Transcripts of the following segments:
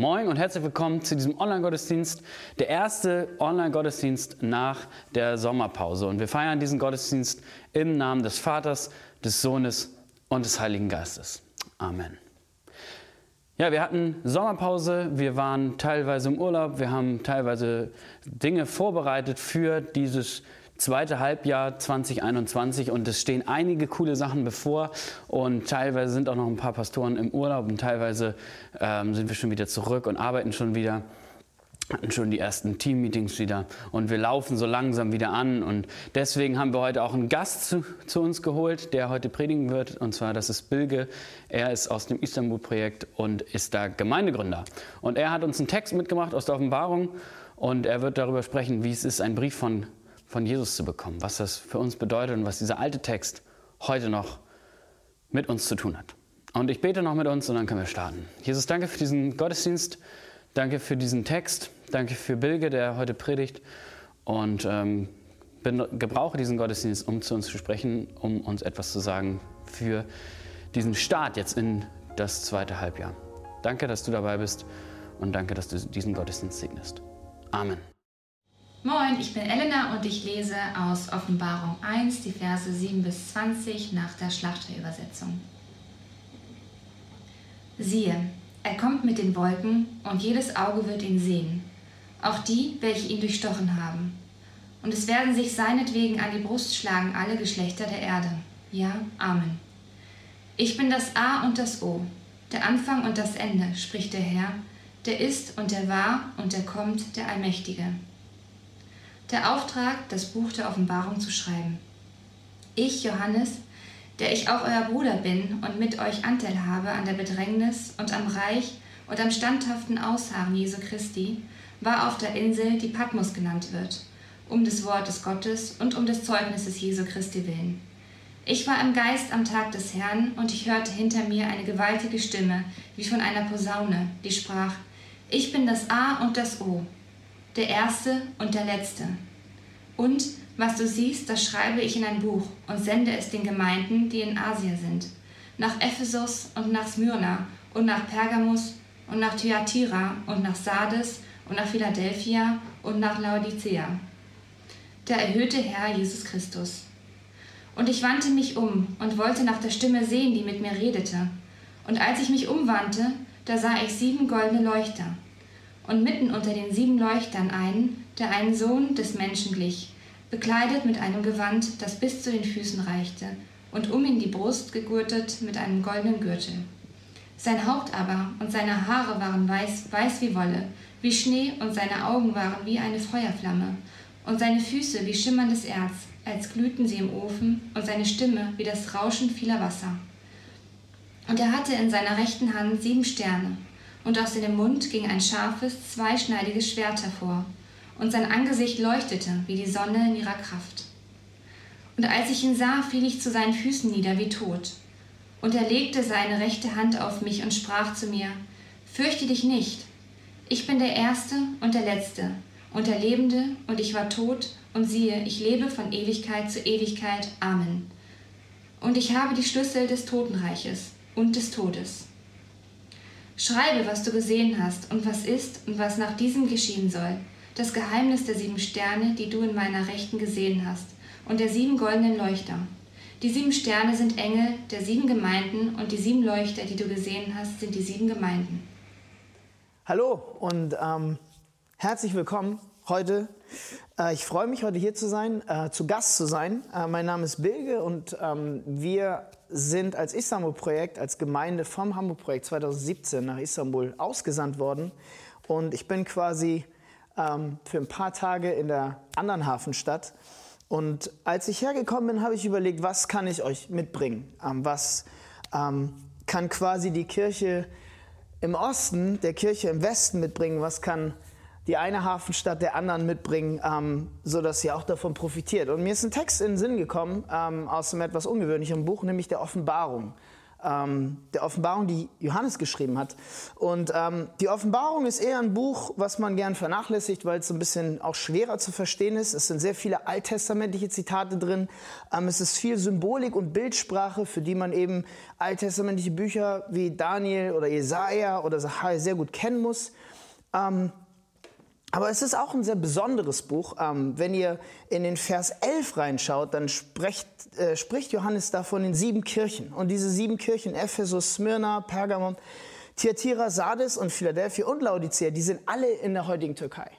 Moin und herzlich willkommen zu diesem Online-Gottesdienst, der erste Online-Gottesdienst nach der Sommerpause. Und wir feiern diesen Gottesdienst im Namen des Vaters, des Sohnes und des Heiligen Geistes. Amen. Ja, wir hatten Sommerpause, wir waren teilweise im Urlaub, wir haben teilweise Dinge vorbereitet für dieses zweite Halbjahr 2021 und es stehen einige coole Sachen bevor und teilweise sind auch noch ein paar Pastoren im Urlaub und teilweise ähm, sind wir schon wieder zurück und arbeiten schon wieder hatten schon die ersten Team-Meetings wieder und wir laufen so langsam wieder an und deswegen haben wir heute auch einen Gast zu, zu, uns geholt, der heute predigen wird und zwar das ist Bilge. Er ist aus dem Istanbul-Projekt und ist da Gemeindegründer und er hat uns einen Text mitgemacht aus der Offenbarung und er wird darüber sprechen, wie es ist, einen Brief von von Jesus zu bekommen, was das für uns bedeutet und was dieser alte Text heute noch mit uns zu tun hat. Und ich bete noch mit uns und dann können wir starten. Jesus, danke für diesen Gottesdienst, danke für diesen Text, danke für Bilge, der heute predigt und ähm, gebrauche diesen Gottesdienst, um zu uns zu sprechen, um uns etwas zu sagen für diesen Start jetzt in das zweite Halbjahr. Danke, dass du dabei bist und danke, dass du diesen Gottesdienst segnest. Amen. Moin, ich bin Elena und ich lese aus Offenbarung 1 die Verse 7 bis 20 nach der Schlachterübersetzung. Siehe, er kommt mit den Wolken und jedes Auge wird ihn sehen, auch die, welche ihn durchstochen haben. Und es werden sich seinetwegen an die Brust schlagen alle Geschlechter der Erde. Ja, Amen. Ich bin das A und das O, der Anfang und das Ende, spricht der Herr, der ist und der war und der kommt, der Allmächtige der Auftrag, das Buch der Offenbarung zu schreiben. Ich, Johannes, der ich auch euer Bruder bin und mit euch Anteil habe an der Bedrängnis und am Reich und am standhaften Ausharren Jesu Christi, war auf der Insel, die Patmos genannt wird, um des Wortes Gottes und um des Zeugnisses Jesu Christi willen. Ich war im Geist am Tag des Herrn und ich hörte hinter mir eine gewaltige Stimme, wie von einer Posaune, die sprach, Ich bin das A und das O, der Erste und der Letzte. Und was du siehst, das schreibe ich in ein Buch und sende es den Gemeinden, die in Asien sind, nach Ephesus und nach Smyrna und nach Pergamus und nach Thyatira und nach Sardes und nach Philadelphia und nach Laodicea. Der erhöhte Herr Jesus Christus. Und ich wandte mich um und wollte nach der Stimme sehen, die mit mir redete. Und als ich mich umwandte, da sah ich sieben goldene Leuchter und mitten unter den sieben Leuchtern einen, der einen Sohn des Menschen glich, bekleidet mit einem Gewand, das bis zu den Füßen reichte, und um ihn die Brust gegurtet mit einem goldenen Gürtel. Sein Haupt aber und seine Haare waren weiß, weiß wie Wolle, wie Schnee, und seine Augen waren wie eine Feuerflamme, und seine Füße wie schimmerndes Erz, als glühten sie im Ofen, und seine Stimme wie das Rauschen vieler Wasser. Und er hatte in seiner rechten Hand sieben Sterne, und aus seinem Mund ging ein scharfes, zweischneidiges Schwert hervor, und sein Angesicht leuchtete wie die Sonne in ihrer Kraft. Und als ich ihn sah, fiel ich zu seinen Füßen nieder wie tot. Und er legte seine rechte Hand auf mich und sprach zu mir, Fürchte dich nicht, ich bin der Erste und der Letzte und der Lebende, und ich war tot, und siehe, ich lebe von Ewigkeit zu Ewigkeit. Amen. Und ich habe die Schlüssel des Totenreiches und des Todes. Schreibe, was du gesehen hast und was ist und was nach diesem geschehen soll. Das Geheimnis der sieben Sterne, die du in meiner Rechten gesehen hast, und der sieben goldenen Leuchter. Die sieben Sterne sind Engel der sieben Gemeinden und die sieben Leuchter, die du gesehen hast, sind die sieben Gemeinden. Hallo und ähm, herzlich willkommen heute. Äh, ich freue mich, heute hier zu sein, äh, zu Gast zu sein. Äh, mein Name ist Bilge und ähm, wir sind als Istanbul-Projekt, als Gemeinde vom Hamburg-Projekt 2017 nach Istanbul ausgesandt worden. Und ich bin quasi ähm, für ein paar Tage in der anderen Hafenstadt. Und als ich hergekommen bin, habe ich überlegt, was kann ich euch mitbringen? Ähm, was kann quasi die Kirche im Osten, der Kirche im Westen mitbringen? Was kann die eine Hafenstadt der anderen mitbringen, ähm, sodass sie auch davon profitiert. Und mir ist ein Text in den Sinn gekommen ähm, aus einem etwas ungewöhnlichen Buch, nämlich der Offenbarung. ähm, der Offenbarung, die Johannes geschrieben hat. Und ähm, die Offenbarung ist eher ein Buch, was man gern vernachlässigt, weil es so ein bisschen auch schwerer zu verstehen ist. Es sind sehr viele alttestamentliche Zitate drin. Ähm, es ist viel Symbolik und Bildsprache, für die man eben alttestamentliche Bücher wie Daniel oder Jesaja oder Zachariah sehr gut kennen muss. Aber es ist auch ein sehr besonderes Buch. Ähm, wenn ihr in den Vers 11 reinschaut, dann spricht, äh, spricht Johannes da von den sieben Kirchen. Und diese sieben Kirchen, Ephesus, Smyrna, Pergamon, Thyatira, Sardis und Philadelphia und Laodicea, die sind alle in der heutigen Türkei.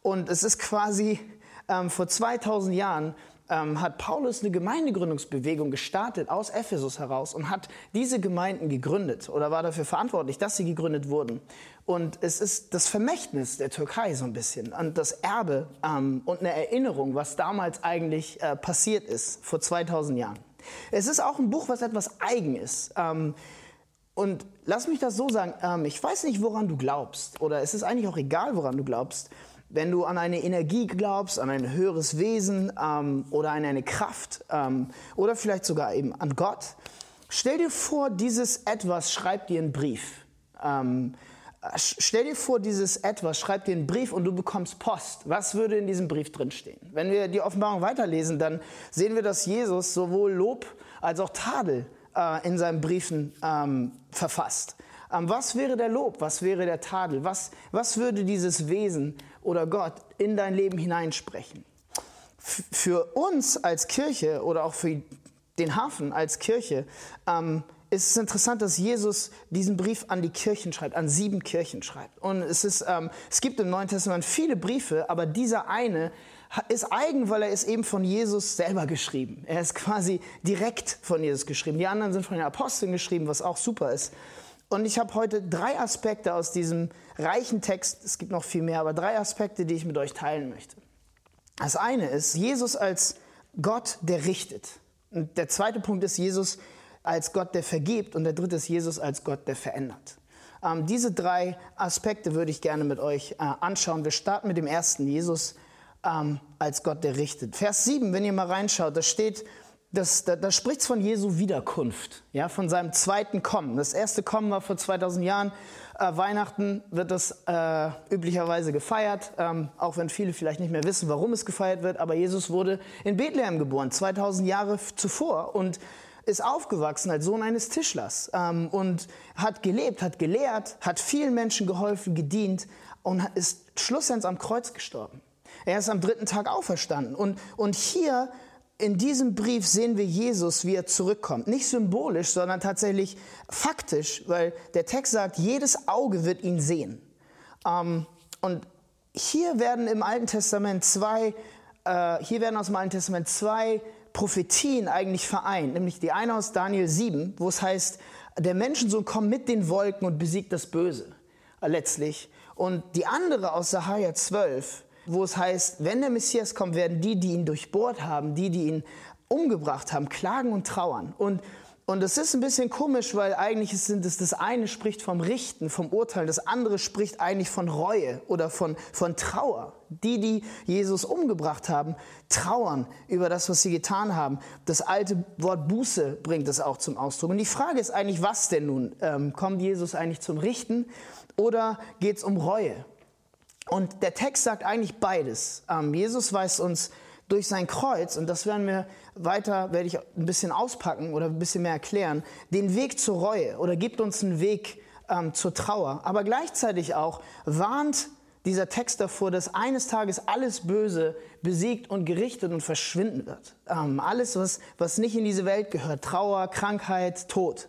Und es ist quasi ähm, vor 2000 Jahren ähm, hat Paulus eine Gemeindegründungsbewegung gestartet aus Ephesus heraus und hat diese Gemeinden gegründet oder war dafür verantwortlich, dass sie gegründet wurden. Und es ist das Vermächtnis der Türkei so ein bisschen und das Erbe ähm, und eine Erinnerung, was damals eigentlich äh, passiert ist vor 2000 Jahren. Es ist auch ein Buch, was etwas eigen ist. Ähm, und lass mich das so sagen, ähm, ich weiß nicht, woran du glaubst, oder es ist eigentlich auch egal, woran du glaubst wenn du an eine Energie glaubst, an ein höheres Wesen ähm, oder an eine Kraft ähm, oder vielleicht sogar eben an Gott, stell dir vor, dieses Etwas schreibt dir einen Brief. Ähm, stell dir vor, dieses Etwas schreibt dir einen Brief und du bekommst Post. Was würde in diesem Brief drinstehen? Wenn wir die Offenbarung weiterlesen, dann sehen wir, dass Jesus sowohl Lob als auch Tadel äh, in seinen Briefen ähm, verfasst. Ähm, was wäre der Lob? Was wäre der Tadel? Was, was würde dieses Wesen oder Gott in dein Leben hineinsprechen? Für uns als Kirche oder auch für den Hafen als Kirche ähm, ist es interessant, dass Jesus diesen Brief an die Kirchen schreibt, an sieben Kirchen schreibt. Und es, ist, ähm, es gibt im Neuen Testament viele Briefe, aber dieser eine ist eigen, weil er ist eben von Jesus selber geschrieben. Er ist quasi direkt von Jesus geschrieben. Die anderen sind von den Aposteln geschrieben, was auch super ist. Und ich habe heute drei Aspekte aus diesem reichen Text, es gibt noch viel mehr, aber drei Aspekte, die ich mit euch teilen möchte. Das eine ist Jesus als Gott, der richtet. Und der zweite Punkt ist Jesus als Gott, der vergibt. Und der dritte ist Jesus als Gott, der verändert. Ähm, diese drei Aspekte würde ich gerne mit euch äh, anschauen. Wir starten mit dem ersten, Jesus ähm, als Gott, der richtet. Vers 7, wenn ihr mal reinschaut, da steht, das, da, da spricht es von Jesu Wiederkunft, ja, von seinem zweiten Kommen. Das erste Kommen war vor 2000 Jahren. Äh, Weihnachten wird das äh, üblicherweise gefeiert, ähm, auch wenn viele vielleicht nicht mehr wissen, warum es gefeiert wird. Aber Jesus wurde in Bethlehem geboren, 2000 Jahre zuvor und ist aufgewachsen als Sohn eines Tischlers ähm, und hat gelebt, hat gelehrt, hat vielen Menschen geholfen, gedient und ist schlussendlich am Kreuz gestorben. Er ist am dritten Tag auferstanden. Und, und hier in diesem Brief sehen wir Jesus, wie er zurückkommt. Nicht symbolisch, sondern tatsächlich faktisch, weil der Text sagt, jedes Auge wird ihn sehen. Ähm, und hier werden im Alten Testament zwei, äh, hier werden aus dem Alten Testament zwei Prophetien eigentlich vereint. Nämlich die eine aus Daniel 7, wo es heißt, der Menschensohn kommt mit den Wolken und besiegt das Böse, äh, letztlich. Und die andere aus Sacharja 12, wo es heißt, wenn der Messias kommt, werden die, die ihn durchbohrt haben, die, die ihn umgebracht haben, klagen und trauern. Und und das ist ein bisschen komisch, weil eigentlich sind es, das eine spricht vom Richten, vom Urteilen, das andere spricht eigentlich von Reue oder von, von Trauer. Die, die Jesus umgebracht haben, trauern über das, was sie getan haben. Das alte Wort Buße bringt es auch zum Ausdruck. Und die Frage ist eigentlich, was denn nun? Ähm, kommt Jesus eigentlich zum Richten oder geht es um Reue? Und der Text sagt eigentlich beides. Ähm, Jesus weist uns durch sein Kreuz, und das werden wir weiter, werde ich ein bisschen auspacken oder ein bisschen mehr erklären, den Weg zur Reue oder gibt uns einen Weg ähm, zur Trauer. Aber gleichzeitig auch warnt dieser Text davor, dass eines Tages alles Böse besiegt und gerichtet und verschwinden wird. Ähm, alles, was, was nicht in diese Welt gehört, Trauer, Krankheit, Tod.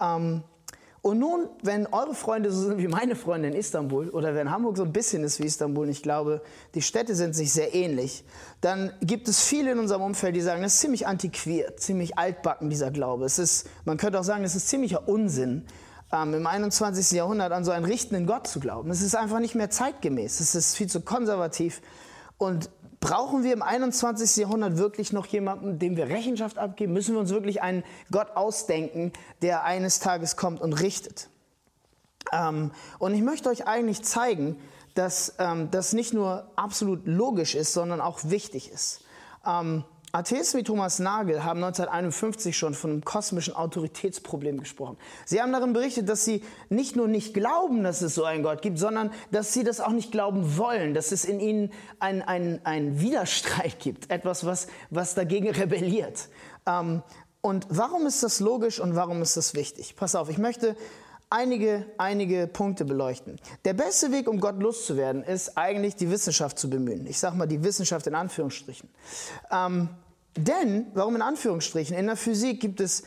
Ähm, und nun, wenn eure Freunde so sind wie meine Freunde in Istanbul oder wenn Hamburg so ein bisschen ist wie Istanbul, und ich glaube, die Städte sind sich sehr ähnlich, dann gibt es viele in unserem Umfeld, die sagen, das ist ziemlich antiquiert, ziemlich altbacken, dieser Glaube. Es ist, man könnte auch sagen, es ist ziemlicher Unsinn, ähm, im 21. Jahrhundert an so einen richtenden Gott zu glauben. Es ist einfach nicht mehr zeitgemäß, es ist viel zu konservativ. Und Brauchen wir im 21. Jahrhundert wirklich noch jemanden, dem wir Rechenschaft abgeben? Müssen wir uns wirklich einen Gott ausdenken, der eines Tages kommt und richtet? Ähm, und ich möchte euch eigentlich zeigen, dass ähm, das nicht nur absolut logisch ist, sondern auch wichtig ist. Ähm, Atheisten wie Thomas Nagel haben 1951 schon von einem kosmischen Autoritätsproblem gesprochen. Sie haben darin berichtet, dass sie nicht nur nicht glauben, dass es so einen Gott gibt, sondern dass sie das auch nicht glauben wollen, dass es in ihnen einen ein Widerstreit gibt, etwas, was, was dagegen rebelliert. Ähm, und warum ist das logisch und warum ist das wichtig? Pass auf, ich möchte einige, einige Punkte beleuchten. Der beste Weg, um Gott loszuwerden, ist eigentlich die Wissenschaft zu bemühen. Ich sage mal die Wissenschaft in Anführungsstrichen. Ähm, denn, warum in Anführungsstrichen? In der Physik gibt es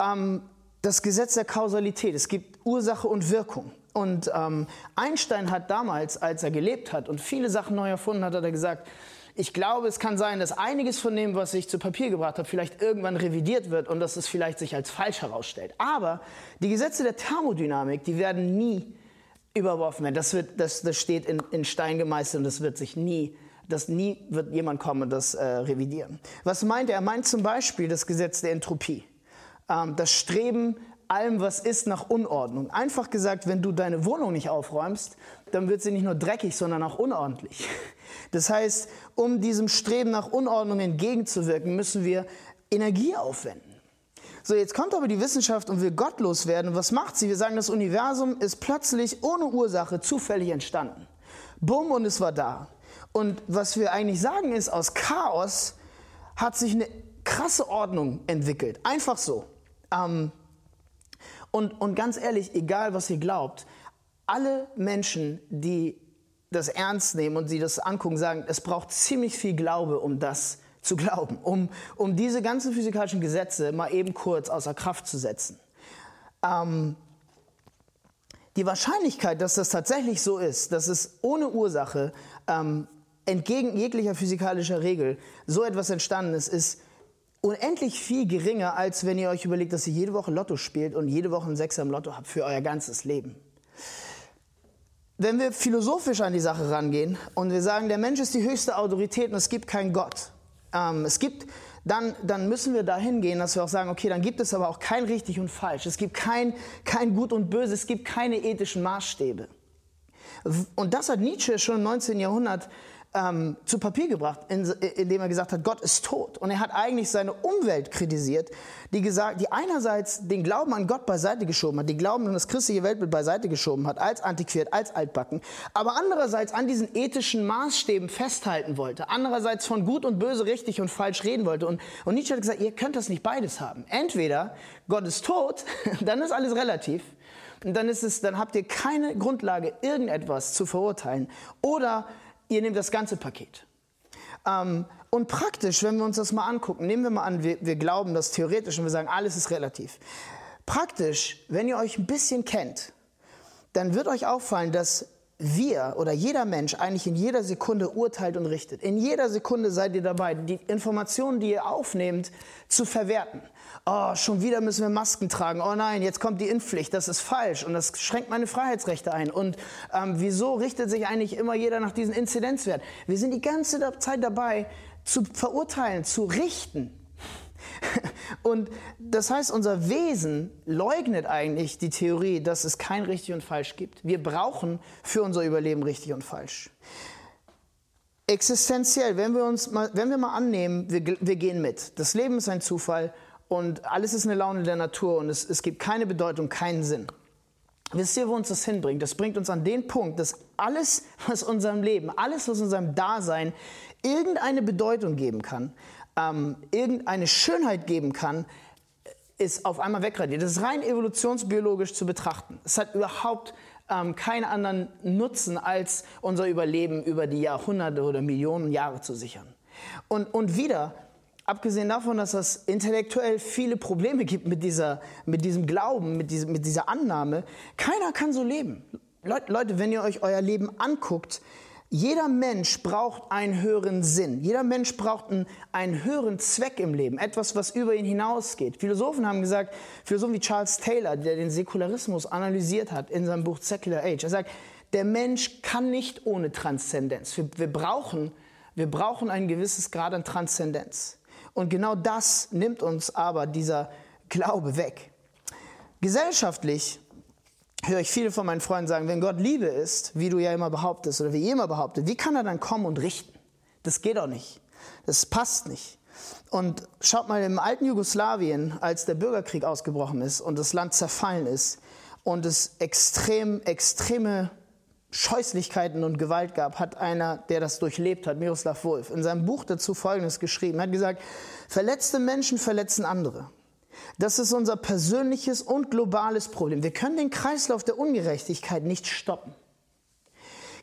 ähm, das Gesetz der Kausalität. Es gibt Ursache und Wirkung. Und ähm, Einstein hat damals, als er gelebt hat und viele Sachen neu erfunden hat, hat er gesagt, ich glaube, es kann sein, dass einiges von dem, was ich zu Papier gebracht habe, vielleicht irgendwann revidiert wird und dass es vielleicht sich als falsch herausstellt. Aber die Gesetze der Thermodynamik, die werden nie überworfen werden. Das, wird, das, das steht in, in Stein gemeißelt und das wird sich nie, das nie wird jemand kommen und das äh, revidieren. Was meint er? Er meint zum Beispiel das Gesetz der Entropie. Ähm, das Streben allem, was ist, nach Unordnung. Einfach gesagt, wenn du deine Wohnung nicht aufräumst, dann wird sie nicht nur dreckig, sondern auch unordentlich. Das heißt, um diesem Streben nach Unordnung entgegenzuwirken, müssen wir Energie aufwenden. So, jetzt kommt aber die Wissenschaft und will gottlos werden. Was macht sie? Wir sagen, das Universum ist plötzlich ohne Ursache zufällig entstanden. Bumm, und es war da. Und was wir eigentlich sagen ist, aus Chaos hat sich eine krasse Ordnung entwickelt. Einfach so. Ähm, und, und ganz ehrlich, egal was ihr glaubt, alle Menschen, die das ernst nehmen und sie das angucken, sagen, es braucht ziemlich viel Glaube, um das zu glauben, um, um diese ganzen physikalischen Gesetze mal eben kurz außer Kraft zu setzen. Ähm, die Wahrscheinlichkeit, dass das tatsächlich so ist, dass es ohne Ursache ähm, entgegen jeglicher physikalischer Regel so etwas entstanden ist, ist unendlich viel geringer, als wenn ihr euch überlegt, dass ihr jede Woche Lotto spielt und jede Woche einen Sechser im Lotto habt für euer ganzes Leben. Wenn wir philosophisch an die Sache rangehen und wir sagen, der Mensch ist die höchste Autorität und es gibt keinen Gott, ähm, es gibt, dann, dann müssen wir dahin gehen, dass wir auch sagen, okay, dann gibt es aber auch kein richtig und falsch. Es gibt kein, kein Gut und Böse, es gibt keine ethischen Maßstäbe. Und das hat Nietzsche schon im 19. Jahrhundert ähm, zu Papier gebracht, in, indem er gesagt hat, Gott ist tot. Und er hat eigentlich seine Umwelt kritisiert, die, gesagt, die einerseits den Glauben an Gott beiseite geschoben hat, die Glauben an das christliche Weltbild beiseite geschoben hat, als antiquiert, als altbacken, aber andererseits an diesen ethischen Maßstäben festhalten wollte, andererseits von gut und böse richtig und falsch reden wollte. Und, und Nietzsche hat gesagt, ihr könnt das nicht beides haben. Entweder Gott ist tot, dann ist alles relativ, und dann, ist es, dann habt ihr keine Grundlage, irgendetwas zu verurteilen. Oder ihr nehmt das ganze Paket. Ähm, und praktisch, wenn wir uns das mal angucken, nehmen wir mal an, wir, wir glauben das theoretisch und wir sagen, alles ist relativ. Praktisch, wenn ihr euch ein bisschen kennt, dann wird euch auffallen, dass wir oder jeder Mensch eigentlich in jeder Sekunde urteilt und richtet. In jeder Sekunde seid ihr dabei, die Informationen, die ihr aufnehmt, zu verwerten. Oh, schon wieder müssen wir Masken tragen. Oh nein, jetzt kommt die Impfpflicht. Das ist falsch und das schränkt meine Freiheitsrechte ein. Und ähm, wieso richtet sich eigentlich immer jeder nach diesen Inzidenzwerten? Wir sind die ganze Zeit dabei, zu verurteilen, zu richten. Und das heißt, unser Wesen leugnet eigentlich die Theorie, dass es kein richtig und falsch gibt. Wir brauchen für unser Überleben richtig und falsch. Existenziell, wenn wir uns mal, wenn wir mal annehmen, wir, wir gehen mit. Das Leben ist ein Zufall und alles ist eine Laune der Natur und es, es gibt keine Bedeutung, keinen Sinn. Wisst ihr, wo uns das hinbringt? Das bringt uns an den Punkt, dass alles, was unserem Leben, alles, was unserem Dasein irgendeine Bedeutung geben kann, ähm, irgendeine Schönheit geben kann, ist auf einmal wegradiert. Das ist rein evolutionsbiologisch zu betrachten. Es hat überhaupt ähm, keinen anderen Nutzen, als unser Überleben über die Jahrhunderte oder Millionen Jahre zu sichern. Und, und wieder, abgesehen davon, dass es intellektuell viele Probleme gibt mit, dieser, mit diesem Glauben, mit, diesem, mit dieser Annahme, keiner kann so leben. Leute, wenn ihr euch euer Leben anguckt, jeder Mensch braucht einen höheren Sinn. Jeder Mensch braucht einen, einen, höheren Zweck im Leben. Etwas, was über ihn hinausgeht. Philosophen haben gesagt, Philosophen wie Charles Taylor, der den Säkularismus analysiert hat in seinem Buch Secular Age, er sagt, der Mensch kann nicht ohne Transzendenz. Wir, wir, brauchen, wir brauchen ein gewisses Grad an Transzendenz. Und genau das nimmt uns aber dieser Glaube weg. Gesellschaftlich höre ich viele von meinen Freunden sagen, wenn Gott Liebe ist, wie du ja immer behauptest oder wie ihr immer behauptet, wie kann er dann kommen und richten? Das geht doch nicht. Das passt nicht. Und schaut mal, im alten Jugoslawien, als der Bürgerkrieg ausgebrochen ist und das Land zerfallen ist und es extrem, extreme Scheußlichkeiten und Gewalt gab, hat einer, der das durchlebt hat, Miroslav Wolf, in seinem Buch dazu Folgendes geschrieben. Er hat gesagt, verletzte Menschen verletzen andere. Das ist unser persönliches und globales Problem. Wir können den Kreislauf der Ungerechtigkeit nicht stoppen.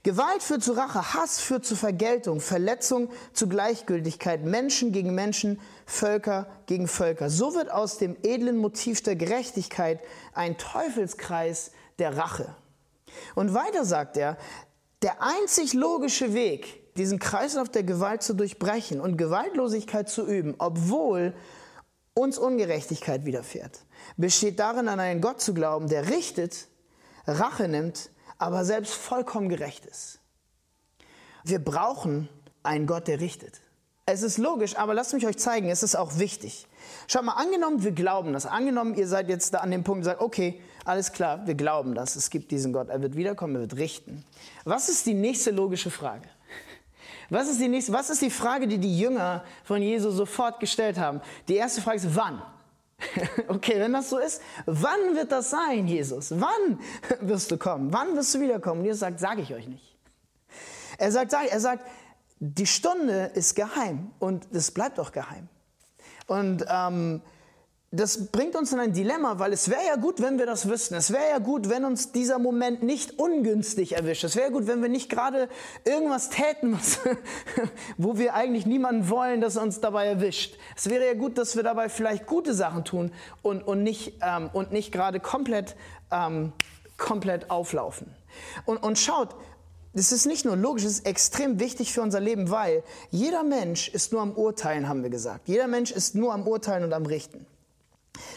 Gewalt führt zu Rache, Hass führt zu Vergeltung, Verletzung zu Gleichgültigkeit, Menschen gegen Menschen, Völker gegen Völker. So wird aus dem edlen Motiv der Gerechtigkeit ein Teufelskreis der Rache. Und weiter sagt er, der einzig logische Weg, diesen Kreislauf der Gewalt zu durchbrechen und Gewaltlosigkeit zu üben, obwohl uns Ungerechtigkeit widerfährt, besteht darin, an einen Gott zu glauben, der richtet, Rache nimmt aber selbst vollkommen gerecht ist. Wir brauchen einen Gott, der richtet. Es ist logisch, aber lasst mich euch zeigen, es ist auch wichtig. Schaut mal, angenommen, wir glauben das. Angenommen, ihr seid jetzt da an dem Punkt und sagt, okay, alles klar, wir glauben das. Es gibt diesen Gott, er wird wiederkommen, er wird richten. Was ist die nächste logische Frage? Was ist die nächste, was ist die Frage, die die Jünger von Jesu sofort gestellt haben? Die erste Frage ist, wann? Okay, wenn das so ist, wann wird das sein, Jesus? Wann wirst du kommen? Wann wirst du wiederkommen? Und Jesus sagt, sage ich euch nicht. Er sagt, er sagt, die Stunde ist geheim und es bleibt auch geheim. Und ähm, das bringt uns in ein Dilemma, weil es wäre ja gut, wenn wir das wüssten. Es wäre ja gut, wenn uns dieser Moment nicht ungünstig erwischt. Es wäre gut, wenn wir nicht gerade irgendwas täten, was, wo wir eigentlich niemanden wollen, dass er uns dabei erwischt. Es wäre ja gut, dass wir dabei vielleicht gute Sachen tun und, und nicht, ähm, nicht gerade komplett, ähm, komplett auflaufen. Und, und schaut, das ist nicht nur logisch, es ist extrem wichtig für unser Leben, weil jeder Mensch ist nur am Urteilen, haben wir gesagt. Jeder Mensch ist nur am Urteilen und am Richten.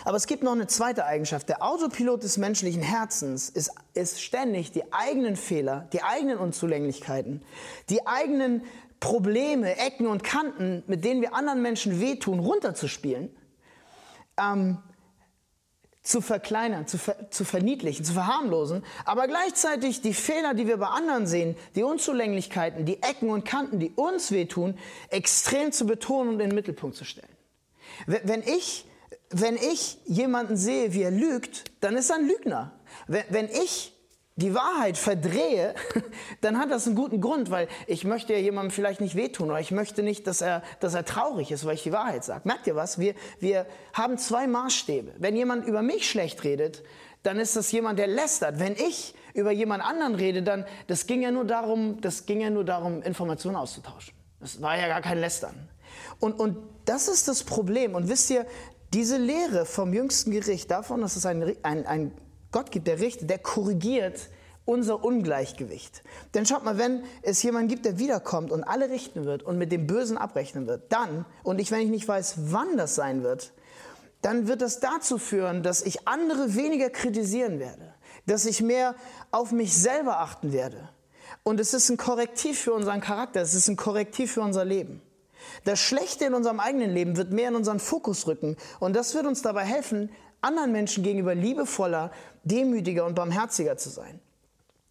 Aber es gibt noch eine zweite Eigenschaft. Der Autopilot des menschlichen Herzens ist, ist ständig die eigenen Fehler, die eigenen Unzulänglichkeiten, die eigenen Probleme, Ecken und Kanten, mit denen wir anderen Menschen wehtun, runterzuspielen, ähm, zu verkleinern, zu, ver zu verniedlichen, zu verharmlosen, aber gleichzeitig die Fehler, die wir bei anderen sehen, die Unzulänglichkeiten, die Ecken und Kanten, die uns wehtun, extrem zu betonen und in den Mittelpunkt zu stellen. Wenn ich wenn ich jemanden sehe, wie er lügt, dann ist er ein Lügner. Wenn, ich die Wahrheit verdrehe, dann hat das einen guten Grund, weil ich möchte ja jemandem vielleicht nicht wehtun oder ich möchte nicht, dass er, dass er traurig ist, weil ich die Wahrheit sage. Merkt ihr was? Wir, wir haben zwei Maßstäbe. Wenn jemand über mich schlecht redet, dann ist das jemand, der lästert. Wenn ich über jemand anderen rede, dann, das ging ja nur darum, das ging ja nur darum, Informationen auszutauschen. Das war ja gar kein Lästern. Und, und das ist das Problem. Und wisst ihr, diese Lehre vom jüngsten Gericht, davon, dass es einen, ein, ein Gott gibt, der richtet, der korrigiert unser Ungleichgewicht. Denn schaut mal, wenn es jemanden gibt, der wiederkommt und alle richten wird und mit dem Bösen abrechnen wird, dann, und ich, wenn ich nicht weiß, wann das sein wird, dann wird das dazu führen, dass ich andere weniger kritisieren werde, dass ich mehr auf mich selber achten werde. Und es ist ein Korrektiv für unseren Charakter, es ist ein Korrektiv für unser Leben. Das Schlechte in unserem eigenen Leben wird mehr in unseren Fokus rücken und das wird uns dabei helfen, anderen Menschen gegenüber liebevoller, demütiger und barmherziger zu sein.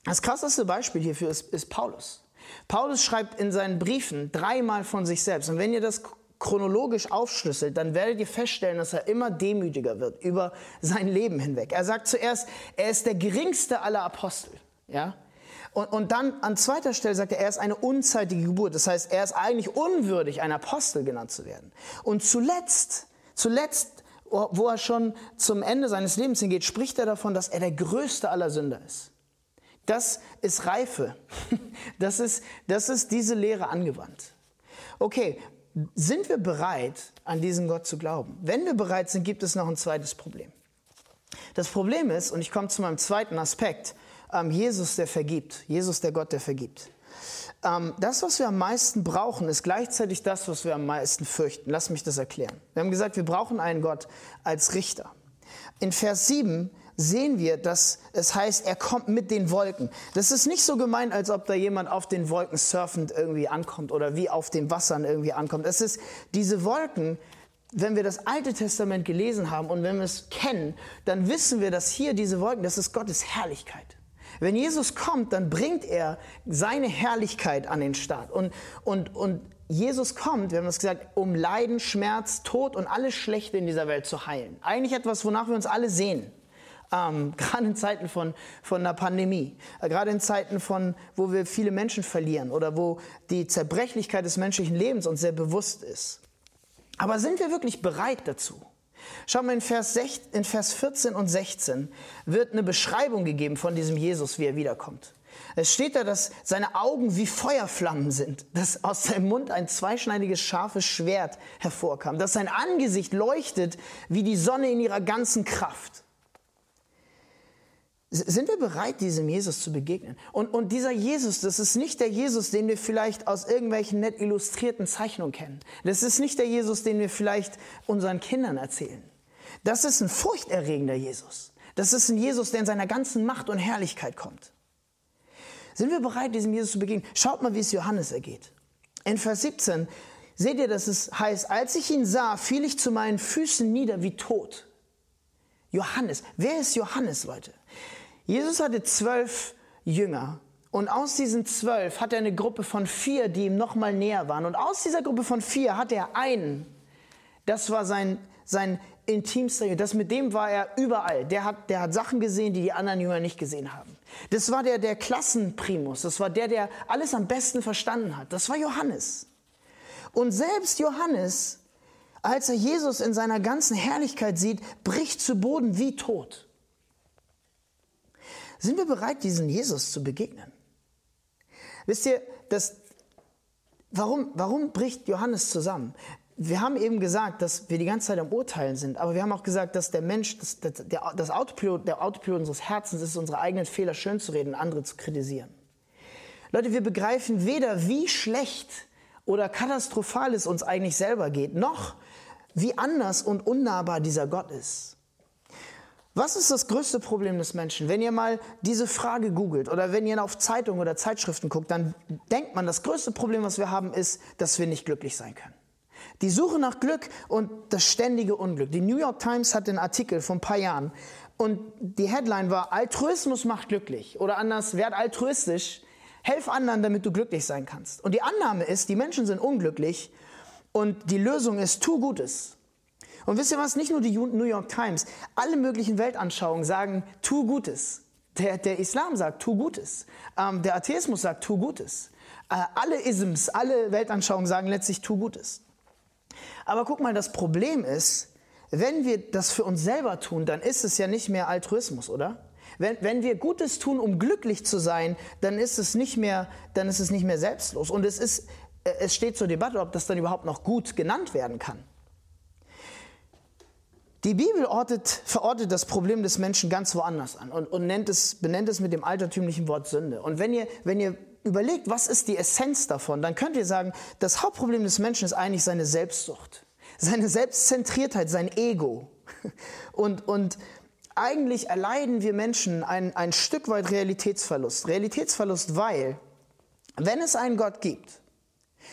Das krasseste Beispiel hierfür ist, ist Paulus. Paulus schreibt in seinen Briefen dreimal von sich selbst. Und wenn ihr das chronologisch aufschlüsselt, dann werdet ihr feststellen, dass er immer demütiger wird über sein Leben hinweg. Er sagt zuerst, er ist der geringste aller Apostel. Ja? Und, und dann an zweiter Stelle sagt er, er ist eine unzeitige Geburt. Das heißt, er ist eigentlich unwürdig, ein Apostel genannt zu werden. Und zuletzt, zuletzt, wo er schon zum Ende seines Lebens hingeht, spricht er davon, dass er der größte aller Sünder ist. Das ist Reife. Das ist, das ist diese Lehre angewandt. Okay, sind wir bereit, an diesen Gott zu glauben? Wenn wir bereit sind, gibt es noch ein zweites Problem. Das Problem ist, und ich komme zu meinem zweiten Aspekt, ähm, Jesus, der vergibt. Jesus, der Gott, der vergibt. Ähm, das, was wir am meisten brauchen, ist gleichzeitig das, was wir am meisten fürchten. Lass mich das erklären. Wir haben gesagt, wir brauchen einen Gott als Richter. In Vers 7 sehen wir, dass es heißt, er kommt mit den Wolken. Das ist nicht so gemeint, als ob da jemand auf den Wolken surfend irgendwie ankommt oder wie auf den Wassern irgendwie ankommt. Es ist diese Wolken, wenn wir das Alte Testament gelesen haben und wenn wir es kennen, dann wissen wir, dass hier diese Wolken, das ist Gottes Herrlichkeit. Wenn Jesus kommt, dann bringt er seine Herrlichkeit an den Start. Und, und, und Jesus kommt, wir haben das gesagt, um Leiden, Schmerz, Tod und alles Schlechte in dieser Welt zu heilen. Eigentlich etwas, wonach wir uns alle sehen. Ähm, gerade in Zeiten von, von einer Pandemie, äh, gerade in Zeiten von, wo wir viele Menschen verlieren oder wo die Zerbrechlichkeit des menschlichen Lebens uns sehr bewusst ist. Aber sind wir wirklich bereit dazu? Schau mal, in Vers, 16, in Vers 14 und 16 wird eine Beschreibung gegeben von diesem Jesus, wie er wiederkommt. Es steht da, dass seine Augen wie Feuerflammen sind, dass aus seinem Mund ein zweischneidiges, scharfes Schwert hervorkam, dass sein Angesicht leuchtet wie die Sonne in ihrer ganzen Kraft. Sind wir bereit, diesem Jesus zu begegnen? Und, und dieser Jesus, das ist nicht der Jesus, den wir vielleicht aus irgendwelchen nett illustrierten Zeichnungen kennen. Das ist nicht der Jesus, den wir vielleicht unseren Kindern erzählen. Das ist ein furchterregender Jesus. Das ist ein Jesus, der in seiner ganzen Macht und Herrlichkeit kommt. Sind wir bereit, diesem Jesus zu begegnen? Schaut mal, wie es Johannes ergeht. In Vers 17 seht ihr, dass es heißt, als ich ihn sah, fiel ich zu meinen Füßen nieder wie tot. Johannes. Wer ist Johannes, Leute? Jesus hatte zwölf Jünger und aus diesen zwölf hat er eine Gruppe von vier, die ihm noch mal näher waren. Und aus dieser Gruppe von vier hat er einen, das war sein, sein intimster das mit dem war er überall. Der hat, der hat Sachen gesehen, die die anderen Jünger nicht gesehen haben. Das war der, der Klassenprimus, das war der, der alles am besten verstanden hat. Das war Johannes. Und selbst Johannes, als er Jesus in seiner ganzen Herrlichkeit sieht, bricht zu Boden wie tot. Sind wir bereit, diesen Jesus zu begegnen? Wisst ihr, das, warum, warum bricht Johannes zusammen? Wir haben eben gesagt, dass wir die ganze Zeit am Urteilen sind, aber wir haben auch gesagt, dass der Mensch, das, das, der, das Autopilot, der Autopilot unseres Herzens ist, unsere eigenen Fehler schön zu reden, andere zu kritisieren. Leute, wir begreifen weder, wie schlecht oder katastrophal es uns eigentlich selber geht, noch wie anders und unnahbar dieser Gott ist. Was ist das größte Problem des Menschen? Wenn ihr mal diese Frage googelt oder wenn ihr auf Zeitungen oder Zeitschriften guckt, dann denkt man, das größte Problem, was wir haben, ist, dass wir nicht glücklich sein können. Die Suche nach Glück und das ständige Unglück. Die New York Times hat einen Artikel vor ein paar Jahren und die Headline war, Altruismus macht glücklich. Oder anders, werd altruistisch, helf anderen, damit du glücklich sein kannst. Und die Annahme ist, die Menschen sind unglücklich und die Lösung ist, tu Gutes. Und wisst ihr was? Nicht nur die New York Times, alle möglichen Weltanschauungen sagen, tu Gutes. Der, der Islam sagt, tu Gutes. Ähm, der Atheismus sagt, tu Gutes. Äh, alle Isms, alle Weltanschauungen sagen letztlich, tu Gutes. Aber guck mal, das Problem ist, wenn wir das für uns selber tun, dann ist es ja nicht mehr Altruismus, oder? Wenn, wenn wir Gutes tun, um glücklich zu sein, dann ist es nicht mehr, dann ist es nicht mehr selbstlos. Und es ist, äh, es steht zur Debatte, ob das dann überhaupt noch gut genannt werden kann. Die Bibel ortet, verortet das Problem des Menschen ganz woanders an und, und nennt es, benennt es mit dem altertümlichen Wort Sünde. Und wenn ihr, wenn ihr überlegt, was ist die Essenz davon, dann könnt ihr sagen, das Hauptproblem des Menschen ist eigentlich seine Selbstsucht, seine Selbstzentriertheit, sein Ego. Und, und eigentlich erleiden wir Menschen ein, ein Stück weit Realitätsverlust. Realitätsverlust, weil, wenn es einen Gott gibt,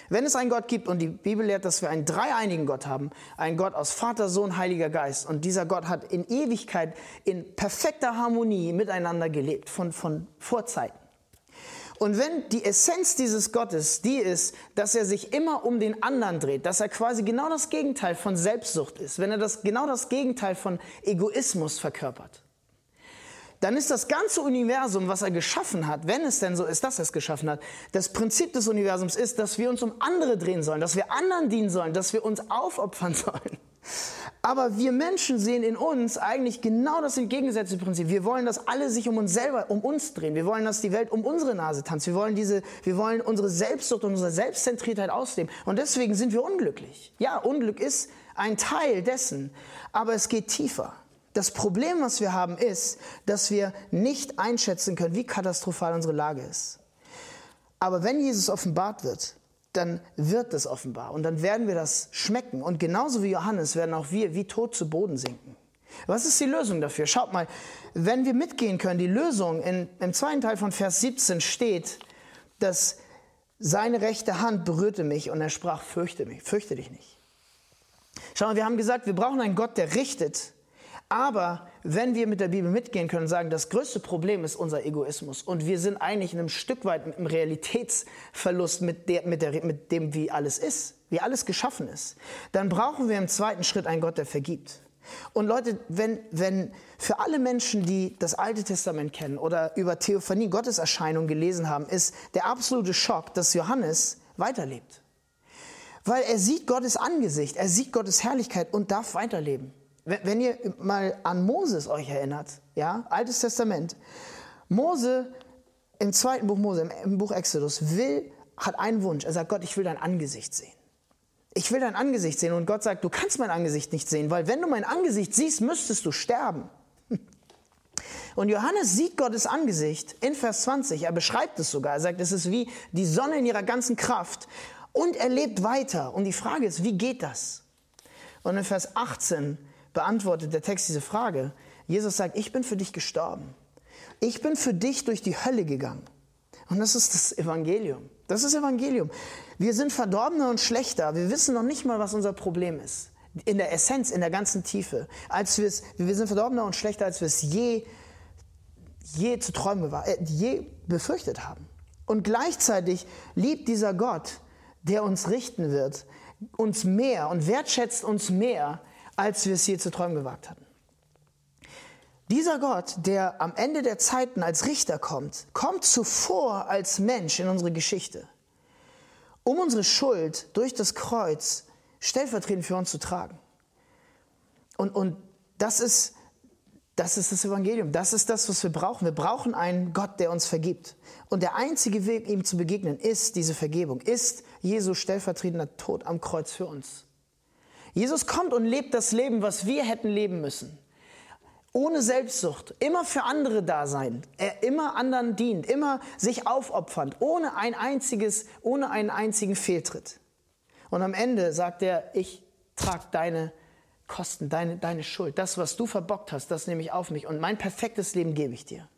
wenn es einen Gott gibt und die Bibel lehrt, dass wir einen dreieinigen Gott haben, einen Gott aus Vater, Sohn, Heiliger Geist und dieser Gott hat in Ewigkeit in perfekter Harmonie miteinander gelebt, von, von Vorzeiten. Und wenn die Essenz dieses Gottes die ist, dass er sich immer um den anderen dreht, dass er quasi genau das Gegenteil von Selbstsucht ist, wenn er das, genau das Gegenteil von Egoismus verkörpert, dann ist das ganze Universum, was er geschaffen hat, wenn es denn so ist, dass er es geschaffen hat, das Prinzip des Universums ist, dass wir uns um andere drehen sollen, dass wir anderen dienen sollen, dass wir uns aufopfern sollen. Aber wir Menschen sehen in uns eigentlich genau das entgegengesetzte Prinzip. Wir wollen, dass alle sich um uns selber, um uns drehen. Wir wollen, dass die Welt um unsere Nase tanzt. Wir wollen diese, wir wollen unsere Selbstsucht und unsere Selbstzentriertheit ausleben. Und deswegen sind wir unglücklich. Ja, Unglück ist ein Teil dessen. Aber es geht tiefer. Das Problem, was wir haben, ist, dass wir nicht einschätzen können, wie katastrophal unsere Lage ist. Aber wenn Jesus offenbart wird, dann wird es offenbar und dann werden wir das schmecken. Und genauso wie Johannes werden auch wir wie tot zu Boden sinken. Was ist die Lösung dafür? Schaut mal, wenn wir mitgehen können, die Lösung in, im zweiten Teil von Vers 17 steht, dass seine rechte Hand berührte mich und er sprach, fürchte mich, fürchte dich nicht. Schau mal, wir haben gesagt, wir brauchen einen Gott, der richtet Aber wenn wir mit der Bibel mitgehen können und sagen, das größte Problem ist unser Egoismus und wir sind eigentlich in einem Stück weit im Realitätsverlust mit, der, mit, der, mit dem, wie alles ist, wie alles geschaffen ist, dann brauchen wir im zweiten Schritt einen Gott, der vergibt. Und Leute, wenn, wenn für alle Menschen, die das Alte Testament kennen oder über Theophanie, Gotteserscheinung gelesen haben, ist der absolute Schock, dass Johannes weiterlebt. Weil er sieht Gottes Angesicht, er sieht Gottes Herrlichkeit und darf weiterleben. Wenn ihr mal an Moses euch erinnert, ja, Altes Testament, Mose im zweiten Buch Mose, im Buch Exodus, will, hat einen Wunsch. Er sagt, Gott, ich will dein Angesicht sehen. Ich will dein Angesicht sehen. Und Gott sagt, du kannst mein Angesicht nicht sehen, weil wenn du mein Angesicht siehst, müsstest du sterben. Und Johannes sieht Gottes Angesicht in Vers 20. Er beschreibt es sogar. Er sagt, es ist wie die Sonne in ihrer ganzen Kraft. Und er lebt weiter. Und die Frage ist, wie geht das? Und in Vers 18 beantwortet der Text diese Frage. Jesus sagt, ich bin für dich gestorben. Ich bin für dich durch die Hölle gegangen. Und das ist das Evangelium. Das ist Evangelium. Wir sind Verdorbene und Schlechter. Wir wissen noch nicht mal, was unser Problem ist. In der Essenz, in der ganzen Tiefe. Als wir, wir sind Verdorbener und schlechter, als wir es je, je zu träumen war, äh, je befürchtet haben. Und gleichzeitig liebt dieser Gott, der uns richten wird, uns mehr und wertschätzt uns mehr, als wir es je zu träumen gewagt hatten. Dieser Gott, der am Ende der Zeiten als Richter kommt, kommt zuvor als Mensch in unsere Geschichte, um unsere Schuld durch das Kreuz stellvertretend für uns zu tragen. Und, und das, ist, das ist das Evangelium, das ist das, was wir brauchen. Wir brauchen einen Gott, der uns vergibt. Und der einzige Weg, ihm zu begegnen, ist diese Vergebung, ist Jesu stellvertretender Tod am Kreuz für uns. Jesus kommt und lebt das Leben, was wir hätten leben müssen. Ohne Selbstsucht, immer für andere da sein, er immer anderen dient, immer sich aufopfernd, ohne ein einziges, ohne einen einzigen Fehltritt. Und am Ende sagt er, ich trage deine Kosten, deine, deine Schuld. Das, was du verbockt hast, das nehme ich auf mich und mein perfektes Leben gebe ich dir.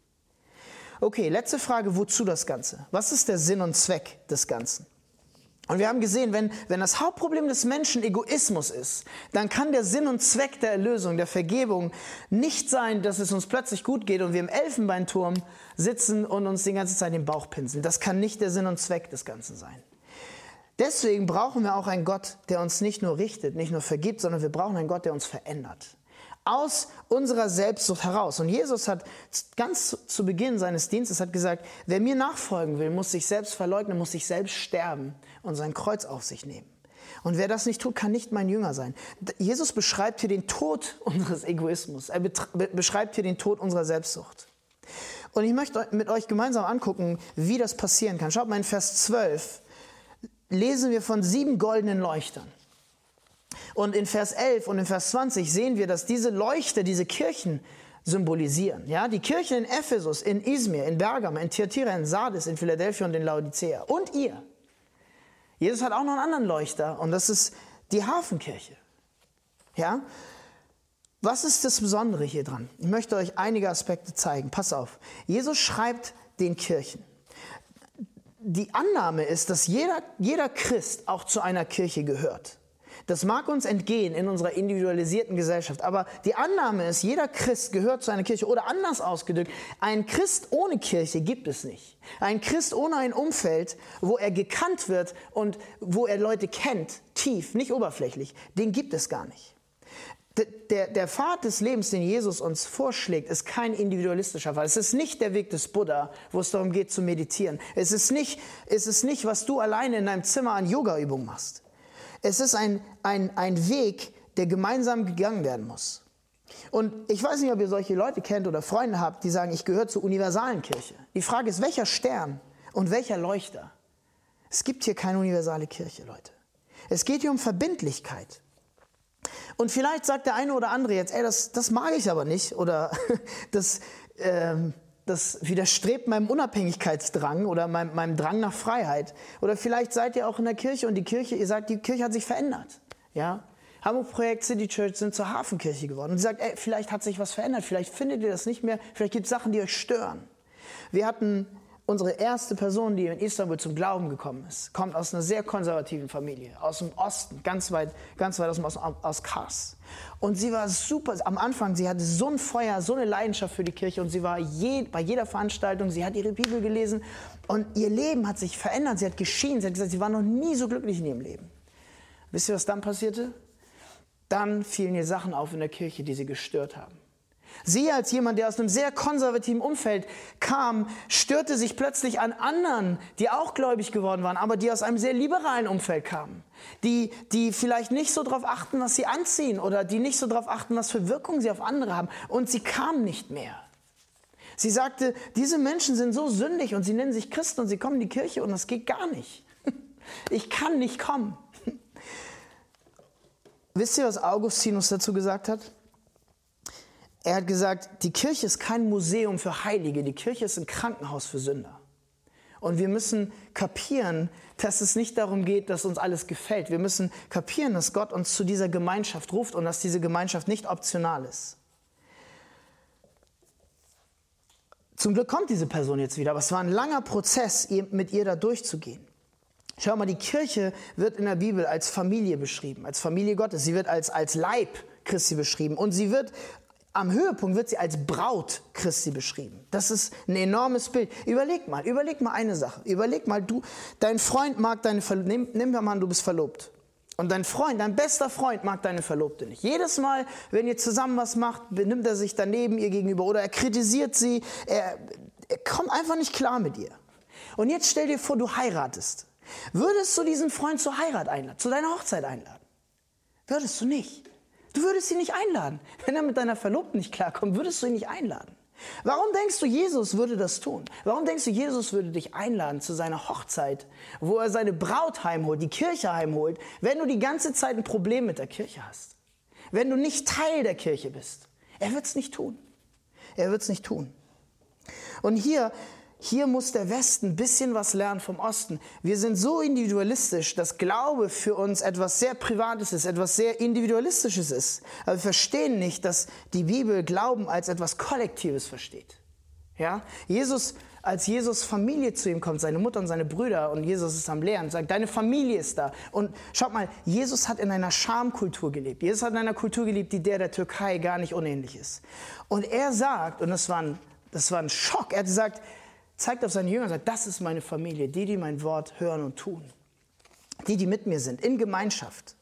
Okay, letzte Frage, wozu das Ganze? Was ist der Sinn und Zweck des Ganzen? Und wir haben gesehen, wenn, wenn das Hauptproblem des Menschen Egoismus ist, dann kann der Sinn und Zweck der Erlösung, der Vergebung nicht sein, dass es uns plötzlich gut geht und wir im Elfenbeinturm sitzen und uns die ganze Zeit den Bauch pinseln. Das kann nicht der Sinn und Zweck des Ganzen sein. Deswegen brauchen wir auch einen Gott, der uns nicht nur richtet, nicht nur vergibt, sondern wir brauchen einen Gott, der uns verändert aus unserer Selbstsucht heraus. Und Jesus hat ganz zu Beginn seines Dienstes hat gesagt, wer mir nachfolgen will, muss sich selbst verleugnen, muss sich selbst sterben und sein Kreuz auf sich nehmen. Und wer das nicht tut, kann nicht mein Jünger sein. Jesus beschreibt hier den Tod unseres Egoismus. Er beschreibt hier den Tod unserer Selbstsucht. Und ich möchte mit euch gemeinsam angucken, wie das passieren kann. Schaut mal in Vers 12. Lesen wir von sieben goldenen Leuchtern. Und in Vers 11 und in Vers 20 sehen wir, dass diese Leuchter, diese Kirchen symbolisieren. Ja, die Kirchen in Ephesus, in Izmir, in Bergamo, in Thyatira, in Sardis, in Philadelphia und in Laodicea. Und ihr. Jesus hat auch noch einen anderen Leuchter und das ist die Hafenkirche. Ja? Was ist das Besondere hier dran? Ich möchte euch einige Aspekte zeigen. Pass auf. Jesus schreibt den Kirchen. Die Annahme ist, dass jeder, jeder Christ auch zu einer Kirche gehört. Das mag uns entgehen in unserer individualisierten Gesellschaft, aber die Annahme ist, jeder Christ gehört zu einer Kirche oder anders ausgedrückt, ein Christ ohne Kirche gibt es nicht. Ein Christ ohne ein Umfeld, wo er gekannt wird und wo er Leute kennt, tief, nicht oberflächlich, den gibt es gar nicht. Der, der Pfad des Lebens, den Jesus uns vorschlägt, ist kein individualistischer Pfad. Es ist nicht der Weg des Buddha, wo es darum geht zu meditieren. Es ist nicht, es ist nicht was du alleine in deinem Zimmer an Yoga-Übungen machst. Es ist ein, ein, ein Weg, der gemeinsam gegangen werden muss. Und ich weiß nicht, ob ihr solche Leute kennt oder Freunde habt, die sagen, ich gehöre zur universalen Kirche. Die Frage ist, welcher Stern und welcher Leuchter? Es gibt hier keine universale Kirche, Leute. Es geht hier um Verbindlichkeit. Und vielleicht sagt der eine oder andere jetzt, ey, das, das mag ich aber nicht oder das, ähm, das widerstrebt meinem Unabhängigkeitsdrang oder meinem, meinem, Drang nach Freiheit. Oder vielleicht seid ihr auch in der Kirche und die Kirche, ihr sagt, die Kirche hat sich verändert. Ja? Hamburg Projekt City Church sind zur Hafenkirche geworden. Und sie sagt, ey, vielleicht hat sich was verändert, vielleicht findet ihr das nicht mehr, vielleicht gibt es Sachen, die euch stören. Wir hatten unsere erste Person, die in Istanbul zum Glauben gekommen ist, kommt aus einer sehr konservativen Familie, aus dem Osten, ganz weit, ganz weit aus, dem aus Kars. Und sie war super, am Anfang, sie hatte so ein Feuer, so eine Leidenschaft für die Kirche und sie war je, bei jeder Veranstaltung, sie hat ihre Bibel gelesen und ihr Leben hat sich verändert, sie hat geschienen, sie hat gesagt, sie war noch nie so glücklich in ihrem Leben. Wisst ihr, was dann passierte? Dann fielen ihr Sachen auf in der Kirche, die sie gestört haben. Sie als jemand, der aus einem sehr konservativen Umfeld kam, störte sich plötzlich an anderen, die auch gläubig geworden waren, aber die aus einem sehr liberalen Umfeld kamen. Die, die vielleicht nicht so darauf achten, was sie anziehen oder die nicht so darauf achten, was für Wirkung sie auf andere haben. Und sie kam nicht mehr. Sie sagte, diese Menschen sind so sündig und sie nennen sich Christen und sie kommen in die Kirche und das geht gar nicht. Ich kann nicht kommen. Wisst ihr, was Augustinus dazu gesagt hat? Er hat gesagt, die Kirche ist kein Museum für Heilige, die Kirche ist ein Krankenhaus für Sünder. Und wir müssen kapieren, dass es nicht darum geht, dass uns alles gefällt. Wir müssen kapieren, dass Gott uns zu dieser Gemeinschaft ruft und dass diese Gemeinschaft nicht optional ist. Zum Glück kommt diese Person jetzt wieder, aber es war ein langer Prozess, mit ihr da durchzugehen. Schau mal, die Kirche wird in der Bibel als Familie beschrieben, als Familie Gottes. Sie wird als, als Leib Christi beschrieben und sie wird am Höhepunkt wird sie als Braut Christi beschrieben. Das ist ein enormes Bild. Überleg mal, überleg mal eine Sache. Überleg mal, du, dein Freund mag deine Verlobte, nimm, nimm mal an, du bist verlobt. Und dein Freund, dein bester Freund mag deine Verlobte nicht. Jedes Mal, wenn ihr zusammen was macht, benimmt er sich daneben ihr gegenüber oder er kritisiert sie. Er, er kommt einfach nicht klar mit ihr. Und jetzt stell dir vor, du heiratest. Würdest du diesen Freund zur Heirat einladen, zu deiner Hochzeit einladen? Würdest du nicht. Du würdest ihn nicht einladen. Wenn er mit deiner Verlobten nicht klarkommt, würdest du ihn nicht einladen. Warum denkst du, Jesus würde das tun? Warum denkst du, Jesus würde dich einladen zu seiner Hochzeit, wo er seine Braut heimholt, die Kirche heimholt, wenn du die ganze Zeit ein Problem mit der Kirche hast? Wenn du nicht Teil der Kirche bist? Er wird es nicht tun. Er wird es nicht tun. Und hier hier muss der Westen ein bisschen was lernen vom Osten. Wir sind so individualistisch, dass Glaube für uns etwas sehr Privates ist, etwas sehr Individualistisches ist. Aber wir verstehen nicht, dass die Bibel Glauben als etwas Kollektives versteht. Ja? Jesus, als Jesus Familie zu ihm kommt, seine Mutter und seine Brüder, und Jesus ist am Lehren, sagt, deine Familie ist da. Und schaut mal, Jesus hat in einer Schamkultur gelebt. Jesus hat in einer Kultur gelebt, die der der Türkei gar nicht unähnlich ist. Und er sagt, und das war ein, das war ein Schock, er hat gesagt, zeigt auf seine Jünger und sagt, das ist meine Familie, die, die mein Wort hören und tun. Die, die mit mir sind, in Gemeinschaft.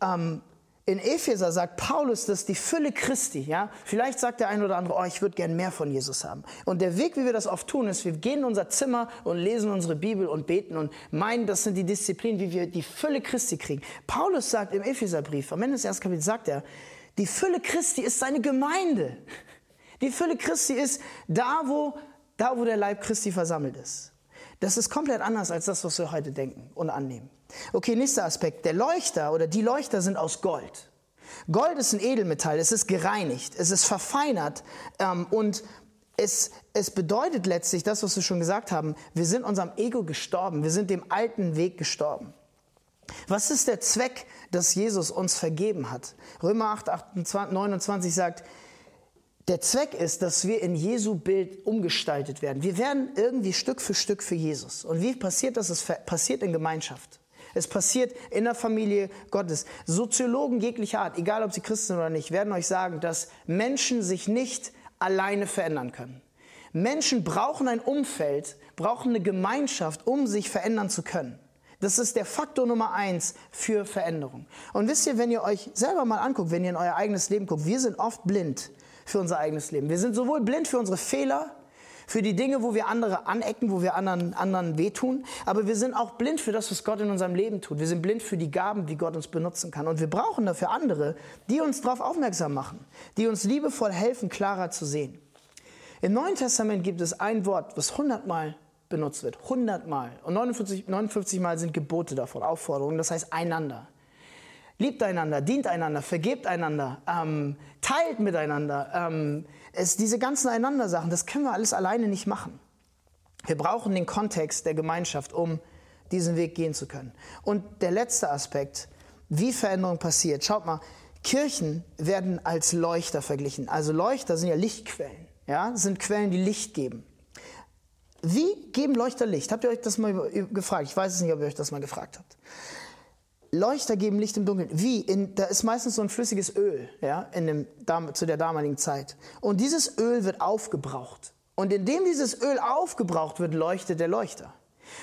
Ähm, in Epheser sagt Paulus, dass die Fülle Christi, ja, vielleicht sagt der eine oder andere, oh, ich würde gern mehr von Jesus haben. Und der Weg, wie wir das oft tun, ist, wir gehen in unser Zimmer und lesen unsere Bibel und beten und meinen, das sind die Disziplinen, wie wir die Fülle Christi kriegen. Paulus sagt im Epheserbrief, am Ende des ersten Kapitels sagt er, die Fülle Christi ist seine Gemeinde. Die Fülle Christi ist da, wo da, wo der Leib Christi versammelt ist. Das ist komplett anders als das, was wir heute denken und annehmen. Okay, nächster Aspekt. Der Leuchter oder die Leuchter sind aus Gold. Gold ist ein Edelmetall, es ist gereinigt, es ist verfeinert ähm, und es, es bedeutet letztlich das, was wir schon gesagt haben, wir sind unserem Ego gestorben, wir sind dem alten Weg gestorben. Was ist der Zweck, dass Jesus uns vergeben hat? Römer 8, 28, 29 sagt, der Zweck ist, dass wir in Jesu Bild umgestaltet werden. Wir werden irgendwie Stück für Stück für Jesus. Und wie passiert das? Es passiert in Gemeinschaft. Es passiert in der Familie Gottes. Soziologen jeglicher Art, egal ob sie Christen sind oder nicht, werden euch sagen, dass Menschen sich nicht alleine verändern können. Menschen brauchen ein Umfeld, brauchen eine Gemeinschaft, um sich verändern zu können. Das ist der Faktor Nummer eins für Veränderung. Und wisst ihr, wenn ihr euch selber mal anguckt, wenn ihr in euer eigenes Leben guckt, wir sind oft blind für unser eigenes Leben. Wir sind sowohl blind für unsere Fehler, für die Dinge, wo wir andere anecken, wo wir anderen, anderen wehtun, aber wir sind auch blind für das, was Gott in unserem Leben tut. Wir sind blind für die Gaben, die Gott uns benutzen kann. Und wir brauchen dafür andere, die uns darauf aufmerksam machen, die uns liebevoll helfen, klarer zu sehen. Im Neuen Testament gibt es ein Wort, was hundertmal benutzt wird. Hundertmal. Und 49, 59 Mal sind Gebote davon, Aufforderungen. Das heißt einander. Liebt einander, dient einander, vergebt einander, ähm, teilt miteinander. Ähm, es, diese ganzen Einander-Sachen, das können wir alles alleine nicht machen. Wir brauchen den Kontext der Gemeinschaft, um diesen Weg gehen zu können. Und der letzte Aspekt, wie Veränderung passiert. Schaut mal, Kirchen werden als Leuchter verglichen. Also Leuchter sind ja Lichtquellen. Ja, sind Quellen, die Licht geben. Wie geben Leuchter Licht? Habt ihr euch das mal gefragt? Ich weiß es nicht, ob ihr euch das mal gefragt habt. Leuchter geben Licht im Dunkeln. Wie? In, da ist meistens so ein flüssiges Öl ja, in dem, zu der damaligen Zeit. Und dieses Öl wird aufgebraucht. Und indem dieses Öl aufgebraucht wird, leuchtet der Leuchter.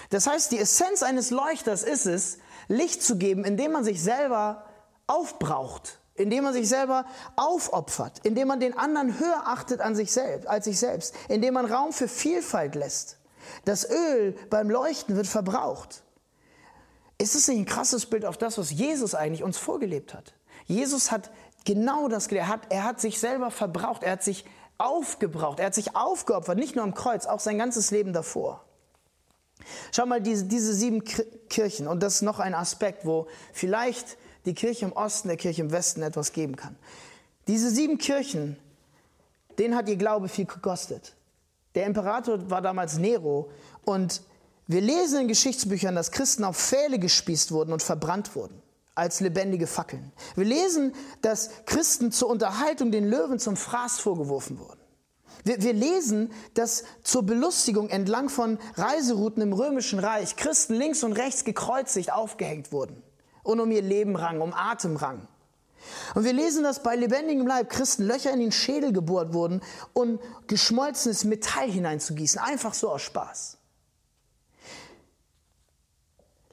Das heißt, die Essenz eines Leuchters ist es, Licht zu geben, indem man sich selber aufbraucht, indem man sich selber aufopfert, indem man den anderen höher achtet an sich selbst, als sich selbst, indem man Raum für Vielfalt lässt. Das Öl beim Leuchten wird verbraucht. Ist es nicht ein krasses Bild auf das, was Jesus eigentlich uns vorgelebt hat? Jesus hat genau das gelehrt. Er hat, er hat sich selber verbraucht. Er hat sich aufgebraucht. Er hat sich aufgeopfert. Nicht nur am Kreuz, auch sein ganzes Leben davor. Schau mal, diese, diese sieben Kirchen. Und das ist noch ein Aspekt, wo vielleicht die Kirche im Osten der Kirche im Westen etwas geben kann. Diese sieben Kirchen, denen hat ihr Glaube viel gekostet. Der Imperator war damals Nero und wir lesen in Geschichtsbüchern, dass Christen auf Pfähle gespießt wurden und verbrannt wurden als lebendige Fackeln. Wir lesen, dass Christen zur Unterhaltung den Löwen zum Fraß vorgeworfen wurden. Wir, wir, lesen, dass zur Belustigung entlang von Reiserouten im Römischen Reich Christen links und rechts gekreuzigt aufgehängt wurden und um ihr Leben rang, um Atem rang. Und wir lesen, dass bei lebendigem Leib Christen Löcher in den Schädel gebohrt wurden, um geschmolzenes Metall hineinzugießen, einfach so aus Spaß.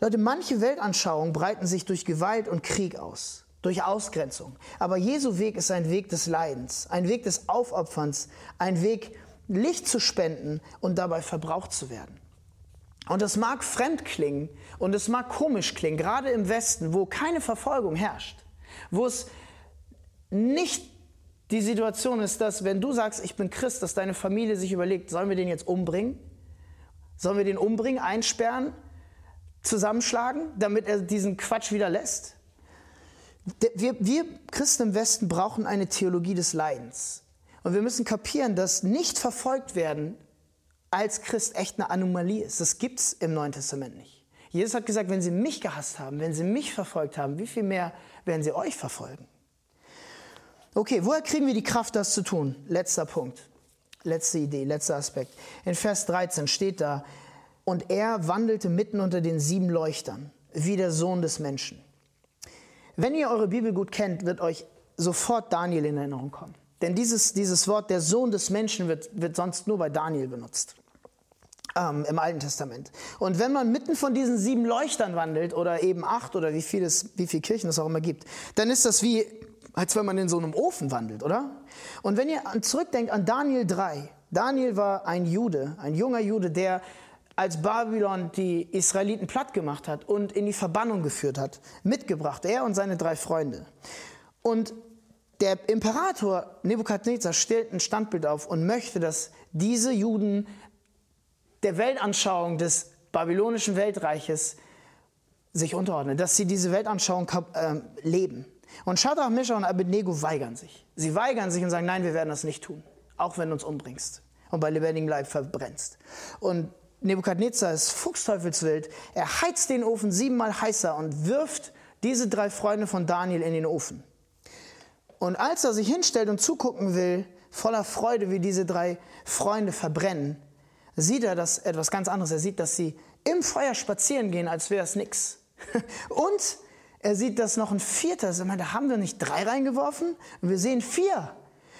Leute, manche Weltanschauungen breiten sich durch Gewalt und Krieg aus, durch Ausgrenzung. Aber Jesu Weg ist ein Weg des Leidens, ein Weg des Aufopferns, ein Weg, Licht zu spenden und dabei verbraucht zu werden. Und das mag fremd klingen und es mag komisch klingen, gerade im Westen, wo keine Verfolgung herrscht, wo es nicht die Situation ist, dass wenn du sagst, ich bin Christ, dass deine Familie sich überlegt, sollen wir den jetzt umbringen? Sollen wir den umbringen, einsperren, zusammenschlagen, damit er diesen Quatsch wieder lässt? Wir, wir Christen im Westen brauchen eine Theologie des Leidens. Und wir müssen kapieren, dass nicht verfolgt werden als Christ echt eine Anomalie ist. Das gibt es im Neuen Testament nicht. Jesus hat gesagt, wenn sie mich gehasst haben, wenn sie mich verfolgt haben, wie viel mehr werden sie euch verfolgen? Okay, woher kriegen wir die Kraft, das zu tun? Letzter Punkt, letzte Idee, letzter Aspekt. In Vers 13 steht da, und er wandelte mitten unter den sieben Leuchtern, wie der Sohn des Menschen. Wenn ihr eure Bibel gut kennt, wird euch sofort Daniel in Erinnerung kommen. Denn dieses, dieses Wort, der Sohn des Menschen, wird, wird sonst nur bei Daniel benutzt ähm, im Alten Testament. Und wenn man mitten von diesen sieben Leuchtern wandelt oder eben acht oder wie viel, wie viele Kirchen es auch immer gibt, dann ist das wie, als wenn man in so einem Ofen wandelt, oder? Und wenn ihr zurückdenkt an Daniel 3, Daniel war ein Jude, ein junger Jude, der als Babylon die Israeliten platt gemacht hat und in die Verbannung geführt hat, mitgebracht, er und seine drei Freunde. Und der Imperator Nebukadnezar stellt ein Standbild auf und möchte, dass diese Juden der Weltanschauung des babylonischen Weltreiches sich unterordnen, dass sie diese Weltanschauung äh, leben. Und Shadrach, Meshach und Abednego weigern sich. Sie weigern sich und sagen, nein, wir werden das nicht tun, auch wenn du uns umbringst und bei lebendigem Leib verbrennst. Und Nebukadnezar ist fuchsteufelswild. Er heizt den Ofen siebenmal heißer und wirft diese drei Freunde von Daniel in den Ofen. Und als er sich hinstellt und zugucken will, voller Freude, wie diese drei Freunde verbrennen, sieht er das etwas ganz anderes. Er sieht, dass sie im Feuer spazieren gehen, als wäre es nichts. Und er sieht, dass noch ein vierter ist. Da haben wir nicht drei reingeworfen? Wir sehen vier.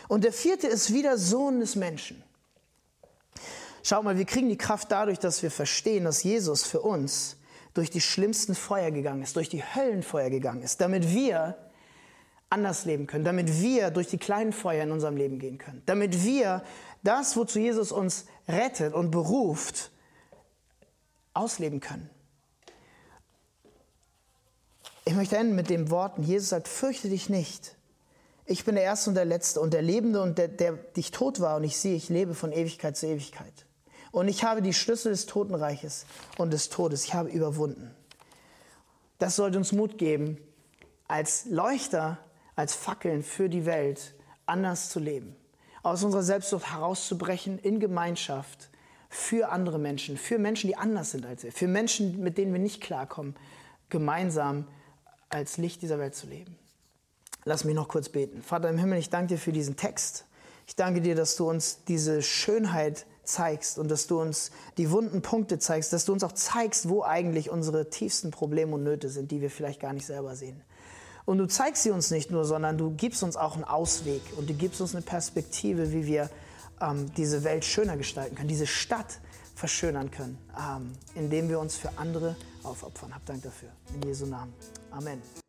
Und der vierte ist wieder Sohn des Menschen. Schau mal, wir kriegen die Kraft dadurch, dass wir verstehen, dass Jesus für uns durch die schlimmsten Feuer gegangen ist, durch die Höllenfeuer gegangen ist, damit wir anders leben können, damit wir durch die kleinen Feuer in unserem Leben gehen können, damit wir das, wozu Jesus uns rettet und beruft, ausleben können. Ich möchte enden mit den Worten, Jesus sagt, fürchte dich nicht. Ich bin der Erste und der Letzte und der Lebende und der, der dich tot war und ich sehe, ich lebe von Ewigkeit zu Ewigkeit. Und ich habe die Schlüssel des Totenreiches und des Todes. Ich habe überwunden. Das sollte uns Mut geben, als Leuchter als Fackeln für die Welt anders zu leben. Aus unserer Selbstsucht herauszubrechen in Gemeinschaft für andere Menschen, für Menschen, die anders sind als wir, für Menschen, mit denen wir nicht klarkommen, gemeinsam als Licht dieser Welt zu leben. Lass mich noch kurz beten. Vater im Himmel, ich danke dir für diesen Text. Ich danke dir, dass du uns diese Schönheit zeigst und dass du uns die wunden Punkte zeigst, dass du uns auch zeigst, wo eigentlich unsere tiefsten Probleme und Nöte sind, die wir vielleicht gar nicht selber sehen. Und du zeigst sie uns nicht nur, sondern du gibst uns auch einen Ausweg und du gibst uns eine Perspektive, wie wir ähm, diese Welt schöner gestalten können, diese Stadt verschönern können, ähm, indem wir uns für andere aufopfern. Hab Dank dafür. In Jesu Namen. Amen.